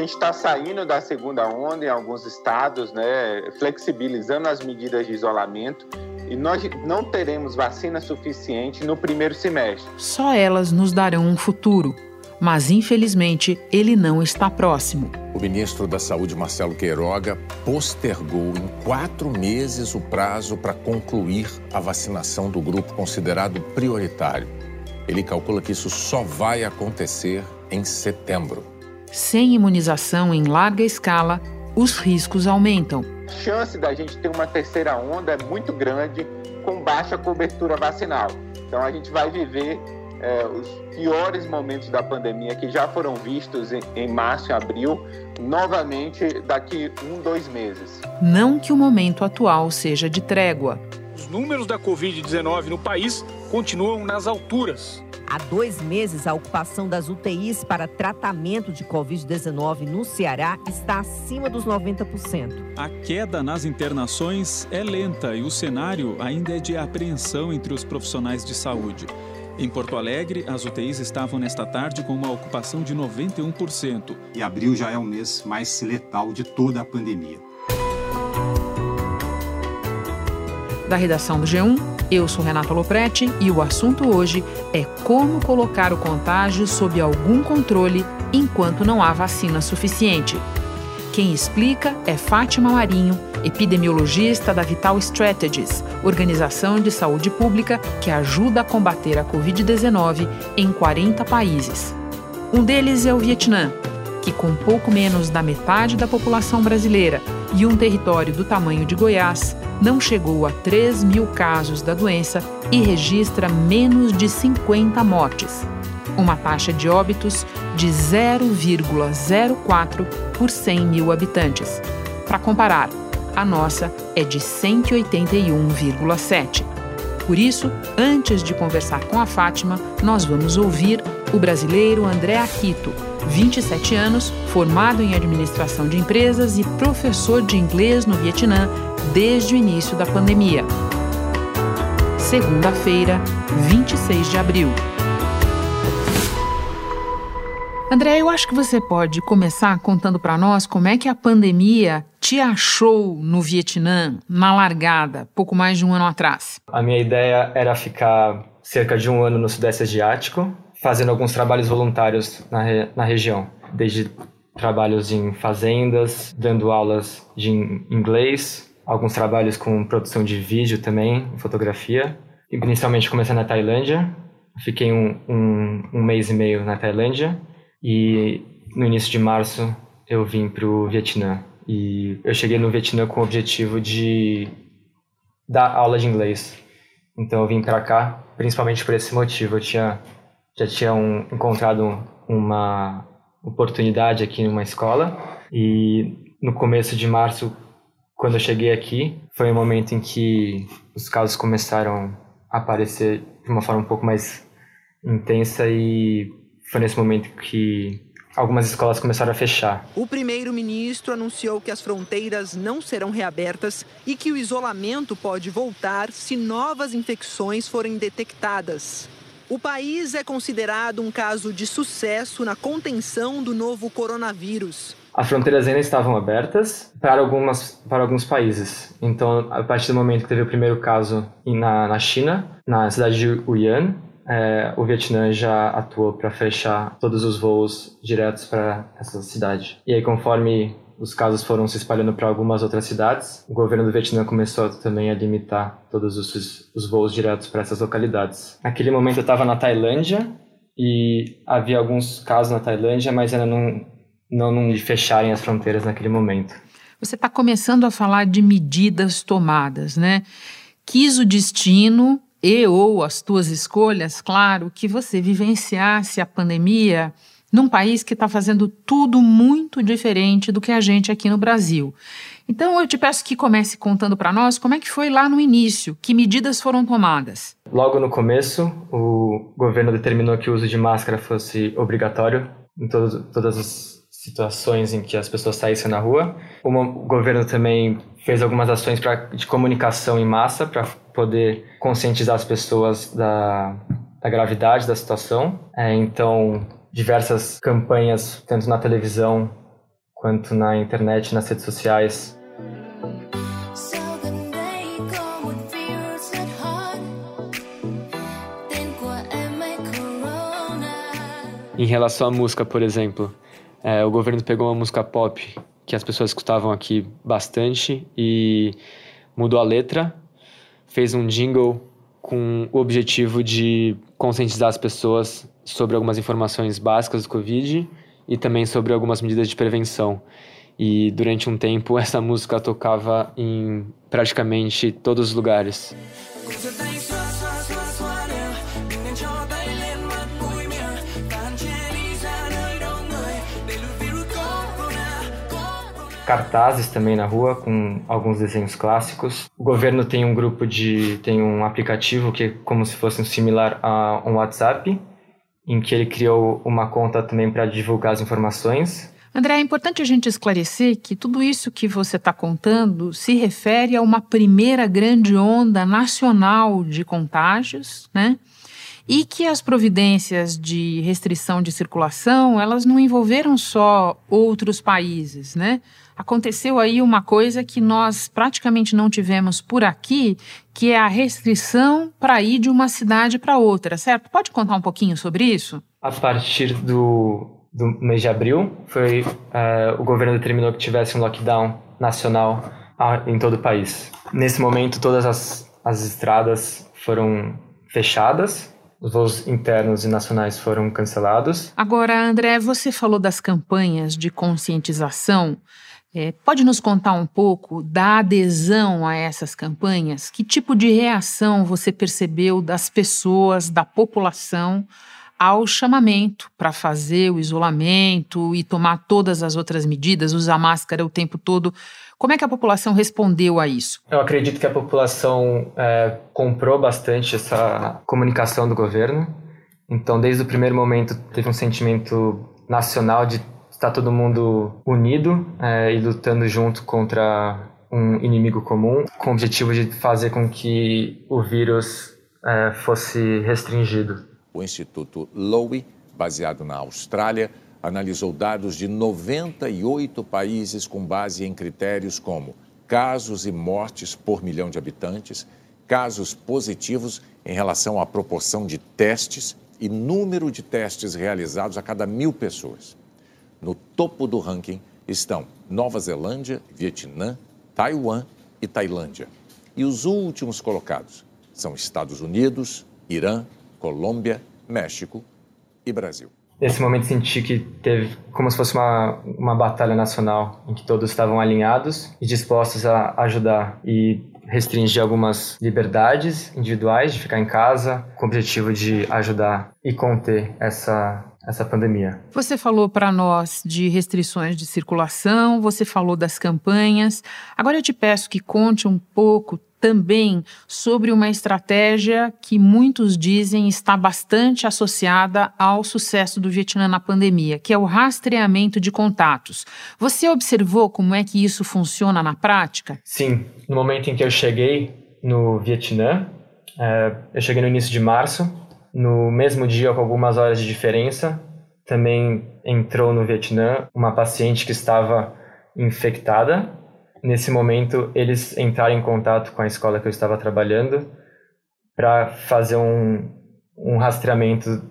gente está saindo da segunda onda em alguns estados, né, flexibilizando as medidas de isolamento e nós não teremos vacina suficiente no primeiro semestre. Só elas nos darão um futuro, mas infelizmente ele não está próximo. O ministro da Saúde, Marcelo Queiroga, postergou em quatro meses o prazo para concluir a vacinação do grupo considerado prioritário. Ele calcula que isso só vai acontecer em setembro. Sem imunização em larga escala, os riscos aumentam. A chance da gente ter uma terceira onda é muito grande com baixa cobertura vacinal. Então a gente vai viver é, os piores momentos da pandemia que já foram vistos em, em março e abril, novamente daqui um, dois meses. Não que o momento atual seja de trégua. Os números da Covid-19 no país continuam nas alturas. Há dois meses, a ocupação das UTIs para tratamento de Covid-19 no Ceará está acima dos 90%. A queda nas internações é lenta e o cenário ainda é de apreensão entre os profissionais de saúde. Em Porto Alegre, as UTIs estavam nesta tarde com uma ocupação de 91%. E abril já é o mês mais letal de toda a pandemia. Da redação do G1, eu sou Renata Loprete e o assunto hoje é como colocar o contágio sob algum controle enquanto não há vacina suficiente. Quem explica é Fátima Marinho, epidemiologista da Vital Strategies, organização de saúde pública que ajuda a combater a Covid-19 em 40 países. Um deles é o Vietnã, que, com pouco menos da metade da população brasileira e um território do tamanho de Goiás, não chegou a 3 mil casos da doença e registra menos de 50 mortes uma taxa de óbitos de 0,04 por 100 mil habitantes. Para comparar, a nossa é de 181,7. Por isso, antes de conversar com a Fátima, nós vamos ouvir o brasileiro André Aquito, 27 anos, formado em administração de empresas e professor de inglês no Vietnã desde o início da pandemia. Segunda-feira, 26 de abril. André, eu acho que você pode começar contando para nós como é que a pandemia te achou no Vietnã, na largada, pouco mais de um ano atrás. A minha ideia era ficar cerca de um ano no Sudeste Asiático, fazendo alguns trabalhos voluntários na, re na região, desde trabalhos em fazendas, dando aulas de inglês, alguns trabalhos com produção de vídeo também, fotografia. Inicialmente comecei na Tailândia, fiquei um, um, um mês e meio na Tailândia e no início de março eu vim para o Vietnã. E eu cheguei no Vietnã com o objetivo de dar aula de inglês. Então eu vim para cá principalmente por esse motivo. Eu tinha, já tinha um, encontrado uma oportunidade aqui numa escola e no começo de março, quando eu cheguei aqui, foi o um momento em que os casos começaram a aparecer de uma forma um pouco mais intensa e foi nesse momento que algumas escolas começaram a fechar. O primeiro-ministro anunciou que as fronteiras não serão reabertas e que o isolamento pode voltar se novas infecções forem detectadas. O país é considerado um caso de sucesso na contenção do novo coronavírus. As fronteiras ainda estavam abertas para, algumas, para alguns países. Então, a partir do momento que teve o primeiro caso na, na China, na cidade de Wuhan, é, o Vietnã já atuou para fechar todos os voos diretos para essa cidade. E aí, conforme os casos foram se espalhando para algumas outras cidades, o governo do Vietnã começou também a limitar todos os, os voos diretos para essas localidades. Naquele momento eu estava na Tailândia e havia alguns casos na Tailândia, mas ainda não, não, não fecharem as fronteiras naquele momento. Você está começando a falar de medidas tomadas, né? Quis o destino e ou as tuas escolhas, claro, que você vivenciasse a pandemia num país que está fazendo tudo muito diferente do que a gente aqui no Brasil. Então eu te peço que comece contando para nós como é que foi lá no início, que medidas foram tomadas. Logo no começo, o governo determinou que o uso de máscara fosse obrigatório em todo, todas as situações em que as pessoas saíssem na rua. O governo também fez algumas ações pra, de comunicação em massa para poder conscientizar as pessoas da, da gravidade da situação. É, então, diversas campanhas, tanto na televisão quanto na internet, nas redes sociais. Em relação à música, por exemplo, é, o governo pegou uma música pop que as pessoas escutavam aqui bastante e mudou a letra, fez um jingle com o objetivo de conscientizar as pessoas sobre algumas informações básicas do Covid e também sobre algumas medidas de prevenção. E durante um tempo essa música tocava em praticamente todos os lugares. Cartazes também na rua com alguns desenhos clássicos. O governo tem um grupo de tem um aplicativo que é como se fosse um similar a um WhatsApp, em que ele criou uma conta também para divulgar as informações. André, é importante a gente esclarecer que tudo isso que você está contando se refere a uma primeira grande onda nacional de contágios, né? E que as providências de restrição de circulação, elas não envolveram só outros países, né? Aconteceu aí uma coisa que nós praticamente não tivemos por aqui, que é a restrição para ir de uma cidade para outra, certo? Pode contar um pouquinho sobre isso? A partir do, do mês de abril, foi uh, o governo determinou que tivesse um lockdown nacional uh, em todo o país. Nesse momento, todas as, as estradas foram fechadas, os voos internos e nacionais foram cancelados. Agora, André, você falou das campanhas de conscientização. É, pode nos contar um pouco da adesão a essas campanhas? Que tipo de reação você percebeu das pessoas, da população, ao chamamento para fazer o isolamento e tomar todas as outras medidas, usar máscara o tempo todo? Como é que a população respondeu a isso? Eu acredito que a população é, comprou bastante essa comunicação do governo. Então, desde o primeiro momento, teve um sentimento nacional de está todo mundo unido é, e lutando junto contra um inimigo comum, com o objetivo de fazer com que o vírus é, fosse restringido. O Instituto Lowy, baseado na Austrália, analisou dados de 98 países com base em critérios como casos e mortes por milhão de habitantes, casos positivos em relação à proporção de testes e número de testes realizados a cada mil pessoas. No topo do ranking estão Nova Zelândia, Vietnã, Taiwan e Tailândia. E os últimos colocados são Estados Unidos, Irã, Colômbia, México e Brasil. Nesse momento senti que teve como se fosse uma, uma batalha nacional em que todos estavam alinhados e dispostos a ajudar e restringir algumas liberdades individuais de ficar em casa com o objetivo de ajudar e conter essa essa pandemia. Você falou para nós de restrições de circulação, você falou das campanhas. Agora eu te peço que conte um pouco também sobre uma estratégia que muitos dizem está bastante associada ao sucesso do Vietnã na pandemia, que é o rastreamento de contatos. Você observou como é que isso funciona na prática? Sim. No momento em que eu cheguei no Vietnã, é, eu cheguei no início de março, no mesmo dia, com algumas horas de diferença, também entrou no Vietnã uma paciente que estava infectada. Nesse momento, eles entraram em contato com a escola que eu estava trabalhando para fazer um, um rastreamento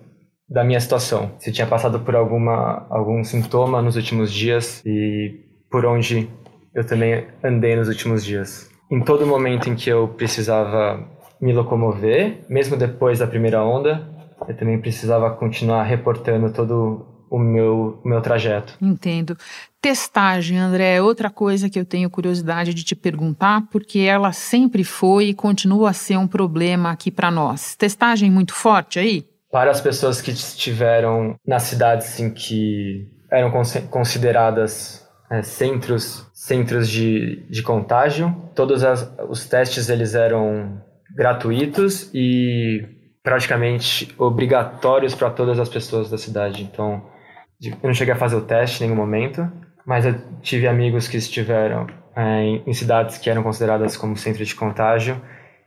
da minha situação. Se tinha passado por alguma algum sintoma nos últimos dias e por onde eu também andei nos últimos dias. Em todo momento em que eu precisava me locomover, mesmo depois da primeira onda, eu também precisava continuar reportando todo o meu, o meu trajeto. Entendo. Testagem, André, é outra coisa que eu tenho curiosidade de te perguntar, porque ela sempre foi e continua a ser um problema aqui para nós. Testagem muito forte aí? Para as pessoas que estiveram nas cidades em que eram consideradas é, centros centros de, de contágio, todos as, os testes eles eram gratuitos e praticamente obrigatórios para todas as pessoas da cidade. Então, eu não cheguei a fazer o teste em nenhum momento, mas eu tive amigos que estiveram é, em, em cidades que eram consideradas como centro de contágio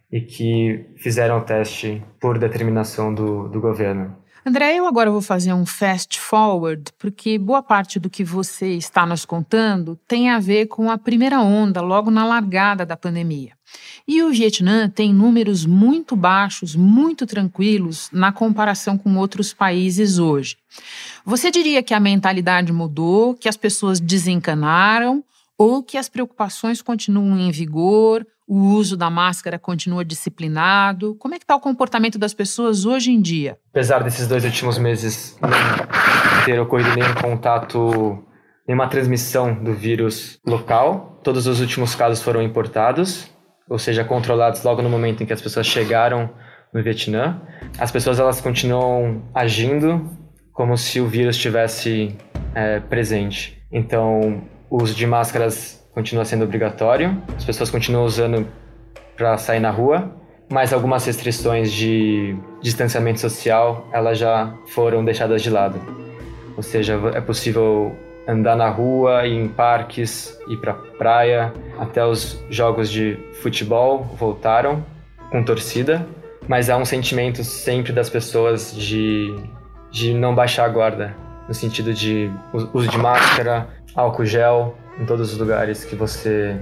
e que fizeram o teste por determinação do, do governo. André, eu agora vou fazer um fast forward, porque boa parte do que você está nos contando tem a ver com a primeira onda, logo na largada da pandemia. E o Vietnã tem números muito baixos, muito tranquilos na comparação com outros países hoje. Você diria que a mentalidade mudou, que as pessoas desencanaram ou que as preocupações continuam em vigor, o uso da máscara continua disciplinado? Como é que está o comportamento das pessoas hoje em dia? Apesar desses dois últimos meses não ter ocorrido nenhum contato, nenhuma transmissão do vírus local, todos os últimos casos foram importados, ou seja, controlados logo no momento em que as pessoas chegaram no Vietnã. As pessoas elas continuam agindo como se o vírus estivesse é, presente. Então, o uso de máscaras continua sendo obrigatório, as pessoas continuam usando para sair na rua, mas algumas restrições de distanciamento social elas já foram deixadas de lado. Ou seja, é possível andar na rua, ir em parques, ir para praia, até os jogos de futebol voltaram com torcida, mas há um sentimento sempre das pessoas de, de não baixar a guarda, no sentido de uso de máscara, álcool gel, em todos os lugares que você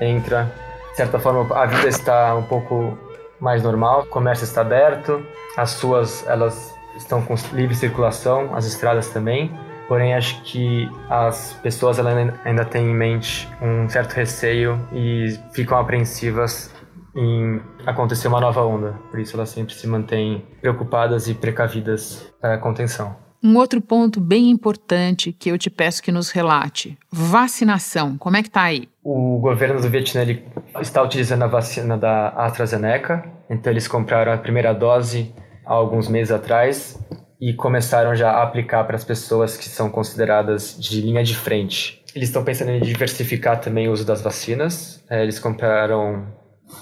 entra. De certa forma, a vida está um pouco mais normal, o comércio está aberto, as ruas elas estão com livre circulação, as estradas também. Porém, acho que as pessoas ainda têm em mente um certo receio e ficam apreensivas em acontecer uma nova onda. Por isso, elas sempre se mantêm preocupadas e precavidas para a contenção. Um outro ponto bem importante que eu te peço que nos relate: vacinação. Como é que está aí? O governo do Vietnã ele está utilizando a vacina da AstraZeneca. Então eles compraram a primeira dose há alguns meses atrás e começaram já a aplicar para as pessoas que são consideradas de linha de frente. Eles estão pensando em diversificar também o uso das vacinas. É, eles compraram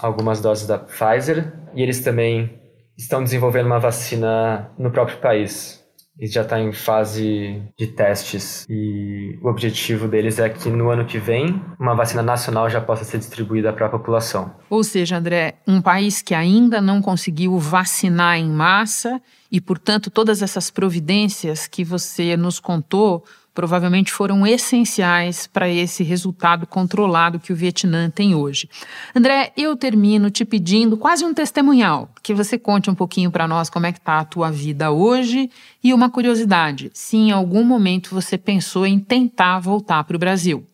algumas doses da Pfizer e eles também estão desenvolvendo uma vacina no próprio país e já está em fase de testes. E o objetivo deles é que no ano que vem uma vacina nacional já possa ser distribuída para a população. Ou seja, André, um país que ainda não conseguiu vacinar em massa e, portanto, todas essas providências que você nos contou provavelmente foram essenciais para esse resultado controlado que o Vietnã tem hoje. André, eu termino te pedindo quase um testemunhal, que você conte um pouquinho para nós como é que está a tua vida hoje e uma curiosidade, se em algum momento você pensou em tentar voltar para o Brasil.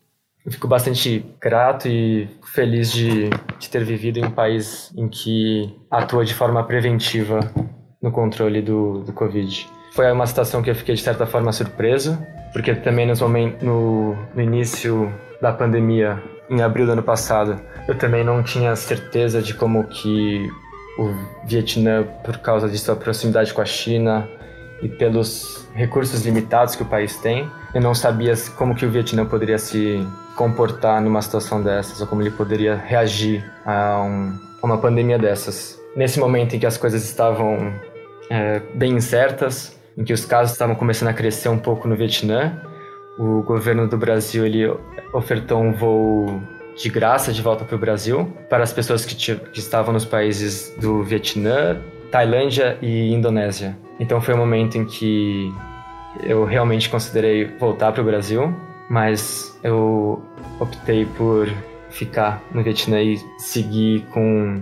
Eu fico bastante grato e feliz de, de ter vivido em um país em que atua de forma preventiva no controle do, do Covid. Foi uma situação que eu fiquei de certa forma surpreso, porque também nos momentos, no, no início da pandemia, em abril do ano passado, eu também não tinha certeza de como que o Vietnã, por causa de sua proximidade com a China e pelos recursos limitados que o país tem, eu não sabia como que o Vietnã poderia se comportar numa situação dessas ou como ele poderia reagir a, um, a uma pandemia dessas. Nesse momento em que as coisas estavam é, bem incertas, em que os casos estavam começando a crescer um pouco no Vietnã. O governo do Brasil ele ofertou um voo de graça de volta para o Brasil para as pessoas que, que estavam nos países do Vietnã, Tailândia e Indonésia. Então foi um momento em que eu realmente considerei voltar para o Brasil, mas eu optei por ficar no Vietnã e seguir com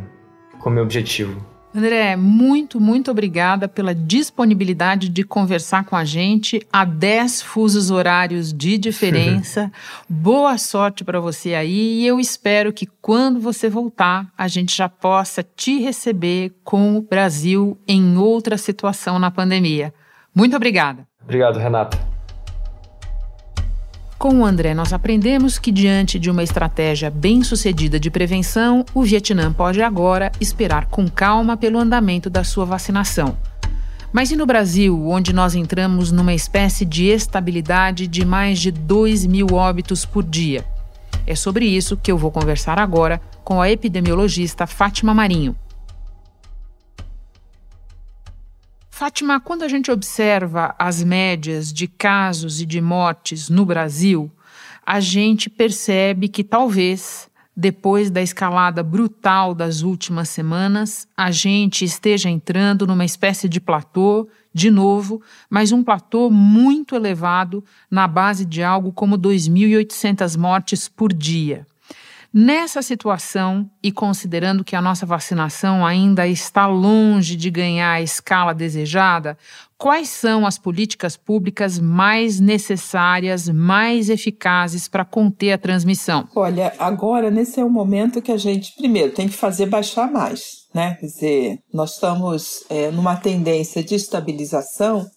com meu objetivo. André, muito, muito obrigada pela disponibilidade de conversar com a gente a 10 fusos horários de diferença. Boa sorte para você aí e eu espero que quando você voltar, a gente já possa te receber com o Brasil em outra situação na pandemia. Muito obrigada. Obrigado, Renata. Com o André, nós aprendemos que, diante de uma estratégia bem sucedida de prevenção, o Vietnã pode agora esperar com calma pelo andamento da sua vacinação. Mas e no Brasil, onde nós entramos numa espécie de estabilidade de mais de 2 mil óbitos por dia? É sobre isso que eu vou conversar agora com a epidemiologista Fátima Marinho. Fátima, quando a gente observa as médias de casos e de mortes no Brasil, a gente percebe que talvez depois da escalada brutal das últimas semanas, a gente esteja entrando numa espécie de platô, de novo, mas um platô muito elevado, na base de algo como 2.800 mortes por dia. Nessa situação, e considerando que a nossa vacinação ainda está longe de ganhar a escala desejada, quais são as políticas públicas mais necessárias, mais eficazes para conter a transmissão? Olha, agora nesse é o momento que a gente, primeiro, tem que fazer baixar mais, né? Quer dizer, nós estamos é, numa tendência de estabilização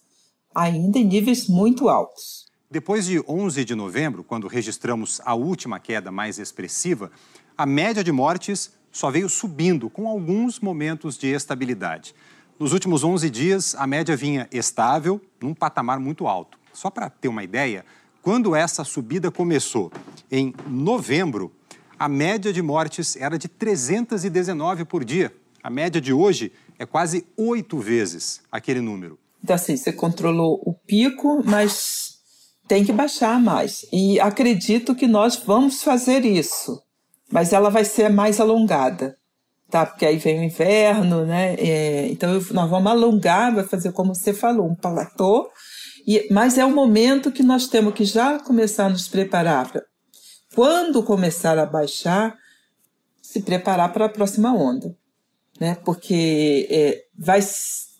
ainda em níveis muito altos. Depois de 11 de novembro, quando registramos a última queda mais expressiva, a média de mortes só veio subindo, com alguns momentos de estabilidade. Nos últimos 11 dias, a média vinha estável, num patamar muito alto. Só para ter uma ideia, quando essa subida começou, em novembro, a média de mortes era de 319 por dia. A média de hoje é quase oito vezes aquele número. Então, assim, você controlou o pico, mas tem que baixar mais. E acredito que nós vamos fazer isso, mas ela vai ser mais alongada, tá? Porque aí vem o inverno, né? É, então nós vamos alongar, vai fazer como você falou, um platô. E, mas é o momento que nós temos que já começar a nos preparar para quando começar a baixar, se preparar para a próxima onda, né? Porque é, vai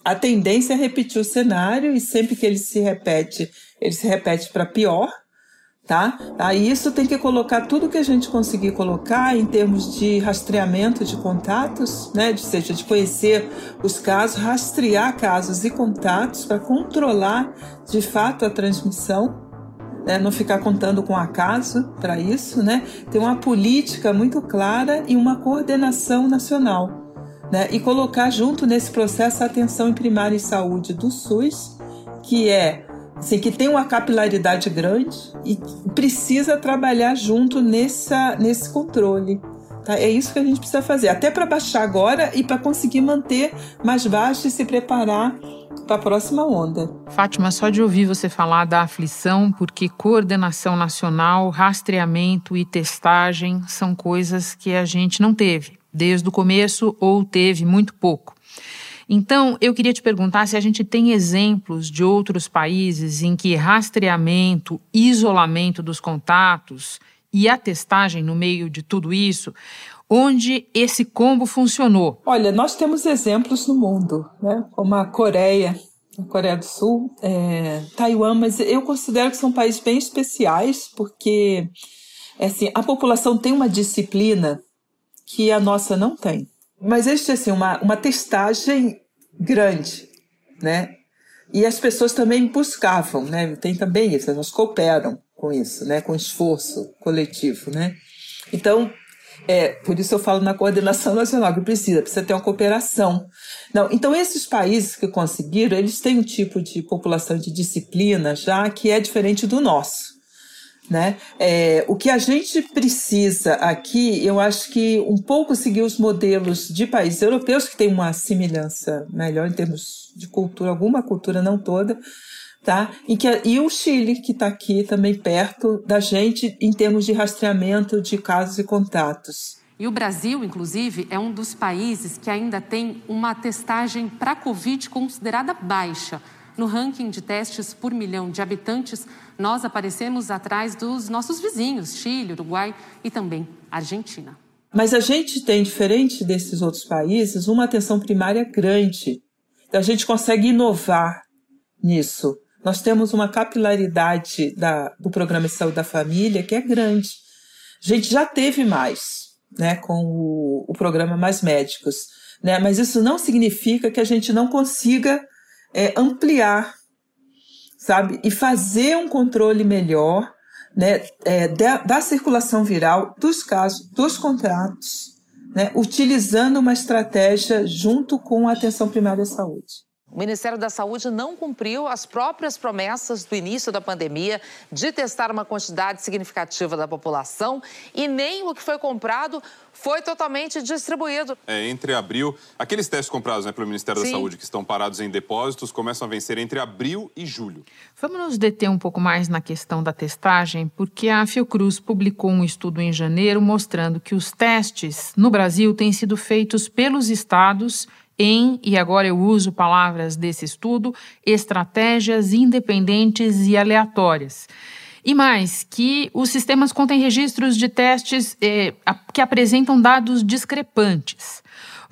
a tendência é repetir o cenário e sempre que ele se repete ele se repete para pior, tá? Aí isso tem que colocar tudo que a gente conseguir colocar em termos de rastreamento de contatos, né? Ou seja, de conhecer os casos, rastrear casos e contatos para controlar de fato a transmissão. Né, não ficar contando com acaso para isso, né? Ter uma política muito clara e uma coordenação nacional, né? E colocar junto nesse processo a atenção em primária e saúde do SUS, que é assim, que tem uma capilaridade grande e precisa trabalhar junto nessa, nesse controle. Tá? É isso que a gente precisa fazer, até para baixar agora e para conseguir manter mais baixo e se preparar para a próxima onda. Fátima, só de ouvir você falar da aflição, porque coordenação nacional, rastreamento e testagem são coisas que a gente não teve desde o começo ou teve muito pouco. Então, eu queria te perguntar se a gente tem exemplos de outros países em que rastreamento, isolamento dos contatos e a testagem no meio de tudo isso, onde esse combo funcionou. Olha, nós temos exemplos no mundo, né? como a Coreia, a Coreia do Sul, é, Taiwan, mas eu considero que são países bem especiais, porque assim, a população tem uma disciplina que a nossa não tem. Mas existe assim, uma, uma testagem grande, né? E as pessoas também buscavam, né? Tem também isso, elas cooperam com isso, né? Com esforço coletivo, né? Então, é, por isso eu falo na coordenação nacional que precisa, precisa ter uma cooperação. Não, então esses países que conseguiram, eles têm um tipo de população de disciplina já que é diferente do nosso. Né? É, o que a gente precisa aqui, eu acho que um pouco seguir os modelos de países europeus que têm uma semelhança melhor em termos de cultura, alguma cultura, não toda, tá? E, que, e o Chile, que está aqui também perto da gente em termos de rastreamento de casos e contatos. E o Brasil, inclusive, é um dos países que ainda tem uma testagem para Covid considerada baixa. No ranking de testes por milhão de habitantes, nós aparecemos atrás dos nossos vizinhos, Chile, Uruguai e também Argentina. Mas a gente tem, diferente desses outros países, uma atenção primária grande. A gente consegue inovar nisso. Nós temos uma capilaridade da, do Programa de Saúde da Família que é grande. A gente já teve mais, né, com o, o programa Mais Médicos, né, mas isso não significa que a gente não consiga é, ampliar, sabe? E fazer um controle melhor né, é, da, da, circulação viral, dos casos, dos contratos, né, utilizando uma estratégia junto com a atenção primária à saúde. O Ministério da Saúde não cumpriu as próprias promessas do início da pandemia de testar uma quantidade significativa da população e nem o que foi comprado foi totalmente distribuído. É, entre abril, aqueles testes comprados né, pelo Ministério Sim. da Saúde que estão parados em depósitos começam a vencer entre abril e julho. Vamos nos deter um pouco mais na questão da testagem, porque a Fiocruz publicou um estudo em janeiro mostrando que os testes no Brasil têm sido feitos pelos estados em, e agora eu uso palavras desse estudo, estratégias independentes e aleatórias. E mais, que os sistemas contêm registros de testes eh, que apresentam dados discrepantes.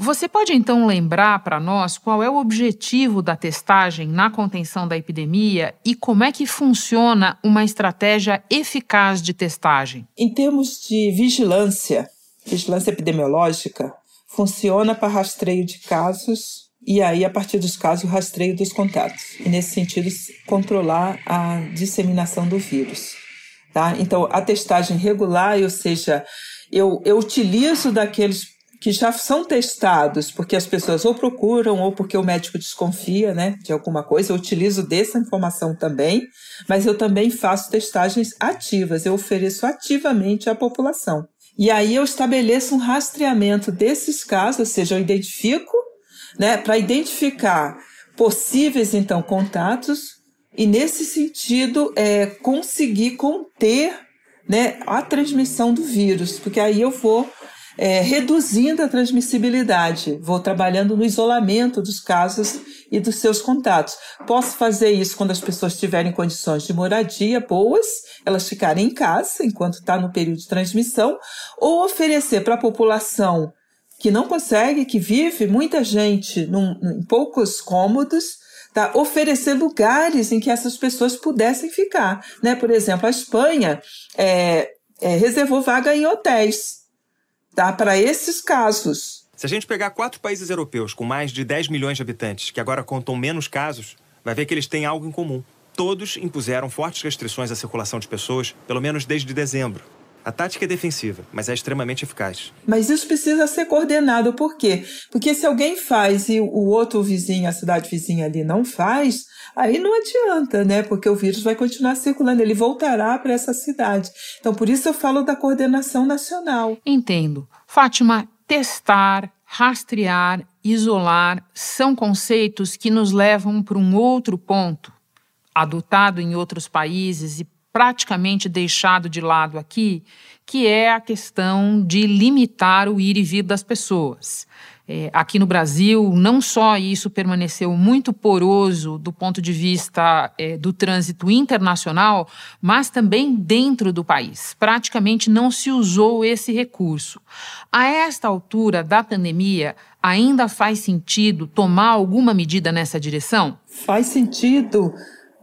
Você pode então lembrar para nós qual é o objetivo da testagem na contenção da epidemia e como é que funciona uma estratégia eficaz de testagem? Em termos de vigilância, vigilância epidemiológica, funciona para rastreio de casos e aí, a partir dos casos, o rastreio dos contatos. E, nesse sentido, controlar a disseminação do vírus. Tá? Então, a testagem regular, ou seja, eu, eu utilizo daqueles que já são testados, porque as pessoas ou procuram ou porque o médico desconfia né, de alguma coisa, eu utilizo dessa informação também, mas eu também faço testagens ativas, eu ofereço ativamente à população. E aí eu estabeleço um rastreamento desses casos, ou seja, eu identifico, né, para identificar possíveis então contatos e nesse sentido é, conseguir conter né, a transmissão do vírus, porque aí eu vou é, reduzindo a transmissibilidade, vou trabalhando no isolamento dos casos e dos seus contatos. Posso fazer isso quando as pessoas tiverem condições de moradia boas, elas ficarem em casa enquanto está no período de transmissão, ou oferecer para a população que não consegue, que vive muita gente num, em poucos cômodos, tá? oferecer lugares em que essas pessoas pudessem ficar. Né? Por exemplo, a Espanha é, é, reservou vaga em hotéis tá? para esses casos. Se a gente pegar quatro países europeus com mais de 10 milhões de habitantes, que agora contam menos casos, vai ver que eles têm algo em comum. Todos impuseram fortes restrições à circulação de pessoas, pelo menos desde dezembro. A tática é defensiva, mas é extremamente eficaz. Mas isso precisa ser coordenado. Por quê? Porque se alguém faz e o outro vizinho, a cidade vizinha ali, não faz, aí não adianta, né? Porque o vírus vai continuar circulando, ele voltará para essa cidade. Então, por isso eu falo da coordenação nacional. Entendo. Fátima, testar, rastrear, isolar são conceitos que nos levam para um outro ponto, adotado em outros países e praticamente deixado de lado aqui, que é a questão de limitar o ir e vir das pessoas. É, aqui no Brasil, não só isso permaneceu muito poroso do ponto de vista é, do trânsito internacional, mas também dentro do país. Praticamente não se usou esse recurso. A esta altura da pandemia, ainda faz sentido tomar alguma medida nessa direção? Faz sentido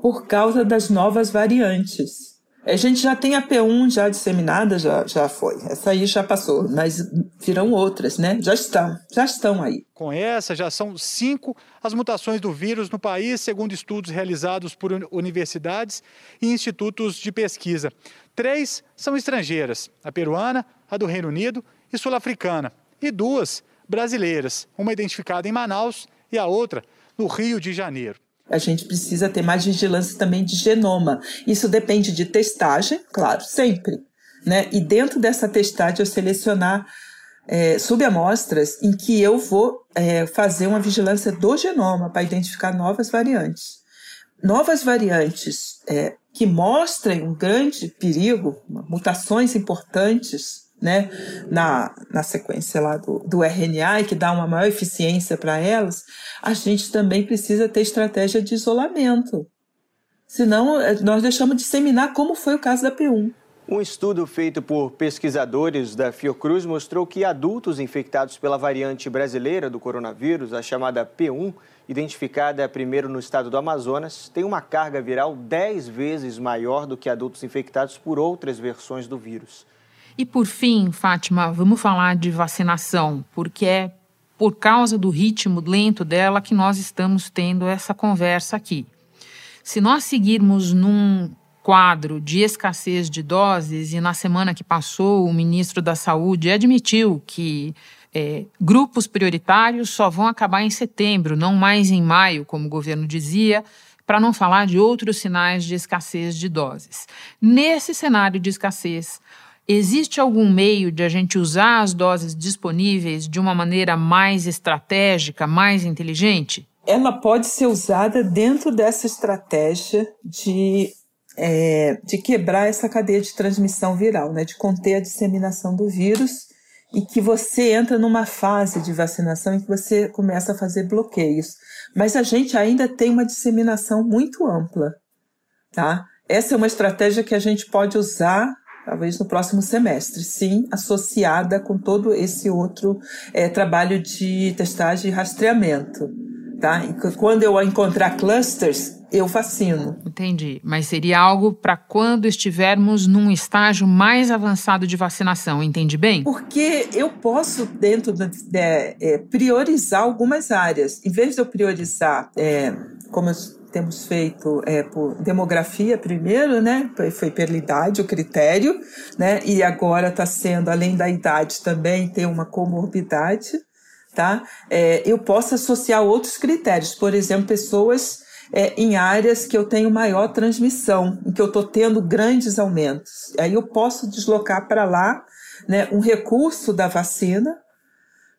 por causa das novas variantes. A gente já tem a P1 já disseminada, já, já foi. Essa aí já passou, mas virão outras, né? Já estão, já estão aí. Com essa, já são cinco as mutações do vírus no país, segundo estudos realizados por universidades e institutos de pesquisa. Três são estrangeiras: a peruana, a do Reino Unido e sul-africana. E duas brasileiras, uma identificada em Manaus e a outra no Rio de Janeiro. A gente precisa ter mais vigilância também de genoma. Isso depende de testagem, claro, sempre. Né? E dentro dessa testagem eu selecionar é, subamostras em que eu vou é, fazer uma vigilância do genoma para identificar novas variantes. Novas variantes é, que mostrem um grande perigo, mutações importantes né, na, na sequência lá do, do RNA e que dá uma maior eficiência para elas, a gente também precisa ter estratégia de isolamento. Senão, eh, nós deixamos de disseminar, como foi o caso da P1. Um estudo feito por pesquisadores da Fiocruz mostrou que adultos infectados pela variante brasileira do coronavírus, a chamada P1, identificada primeiro no estado do Amazonas, têm uma carga viral 10 vezes maior do que adultos infectados por outras versões do vírus. E por fim, Fátima, vamos falar de vacinação, porque é por causa do ritmo lento dela que nós estamos tendo essa conversa aqui. Se nós seguirmos num quadro de escassez de doses, e na semana que passou o ministro da Saúde admitiu que É, grupos prioritários só vão acabar em setembro, não mais em maio, como o governo dizia, para não falar de outros sinais de escassez de doses. Nesse cenário de escassez, existe algum meio de a gente usar as doses disponíveis de uma maneira mais estratégica, mais inteligente? Ela pode ser usada dentro dessa estratégia de é, de quebrar essa cadeia de transmissão viral, né, de conter a disseminação do vírus e que você entra numa fase de vacinação em que você começa a fazer bloqueios. Mas a gente ainda tem uma disseminação muito ampla, tá? Essa é uma estratégia que a gente pode usar talvez no próximo semestre, sim, associada com todo esse outro é, trabalho de testagem e rastreamento. Tá? E quando eu encontrar clusters, eu vacino. Entendi. Mas seria algo para quando estivermos num estágio mais avançado de vacinação, entende bem? Porque eu posso, dentro de, de é, priorizar algumas áreas. Em vez de eu priorizar, é, como temos feito é, por demografia primeiro, né? Foi pela idade o critério, né? E agora está sendo, além da idade, também ter uma comorbidade, tá? É, eu posso associar outros critérios, por exemplo, pessoas é, em áreas que eu tenho maior transmissão, em que eu estou tendo grandes aumentos. Aí eu posso deslocar para lá né, um recurso da vacina,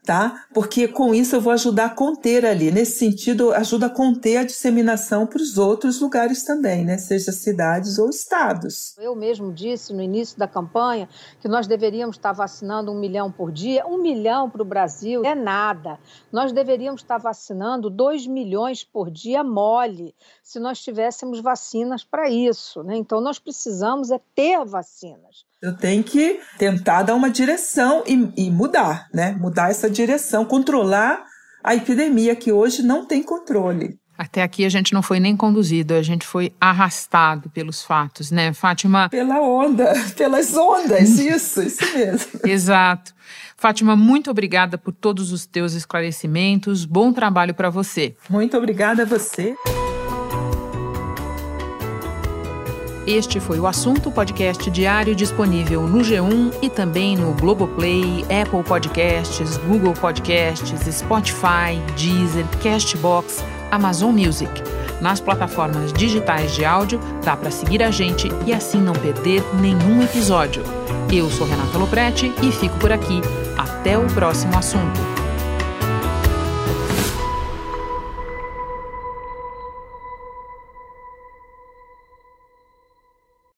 tá? Porque com isso eu vou ajudar a conter ali. Nesse sentido, ajuda a conter a disseminação para os outros lugares também, né? Seja cidades ou estados. Eu mesmo disse no início da campanha que nós deveríamos estar vacinando um milhão por dia. Um milhão para o Brasil é nada. Nós deveríamos estar vacinando dois milhões por dia mole, se nós tivéssemos vacinas para isso, né? Então nós precisamos é ter vacinas. Eu tenho que tentar dar uma direção e, e mudar, né? Mudar essa direção, controlar a epidemia que hoje não tem controle. Até aqui a gente não foi nem conduzido, a gente foi arrastado pelos fatos, né, Fátima? Pela onda, pelas ondas, isso, isso mesmo. Exato. Fátima, muito obrigada por todos os teus esclarecimentos. Bom trabalho para você. Muito obrigada a você. Este foi o assunto podcast diário disponível no G1 e também no Globoplay, Apple Podcasts, Google Podcasts, Spotify, Deezer, Castbox, Amazon Music. Nas plataformas digitais de áudio, dá para seguir a gente e assim não perder nenhum episódio. Eu sou Renata Loprete e fico por aqui. Até o próximo assunto.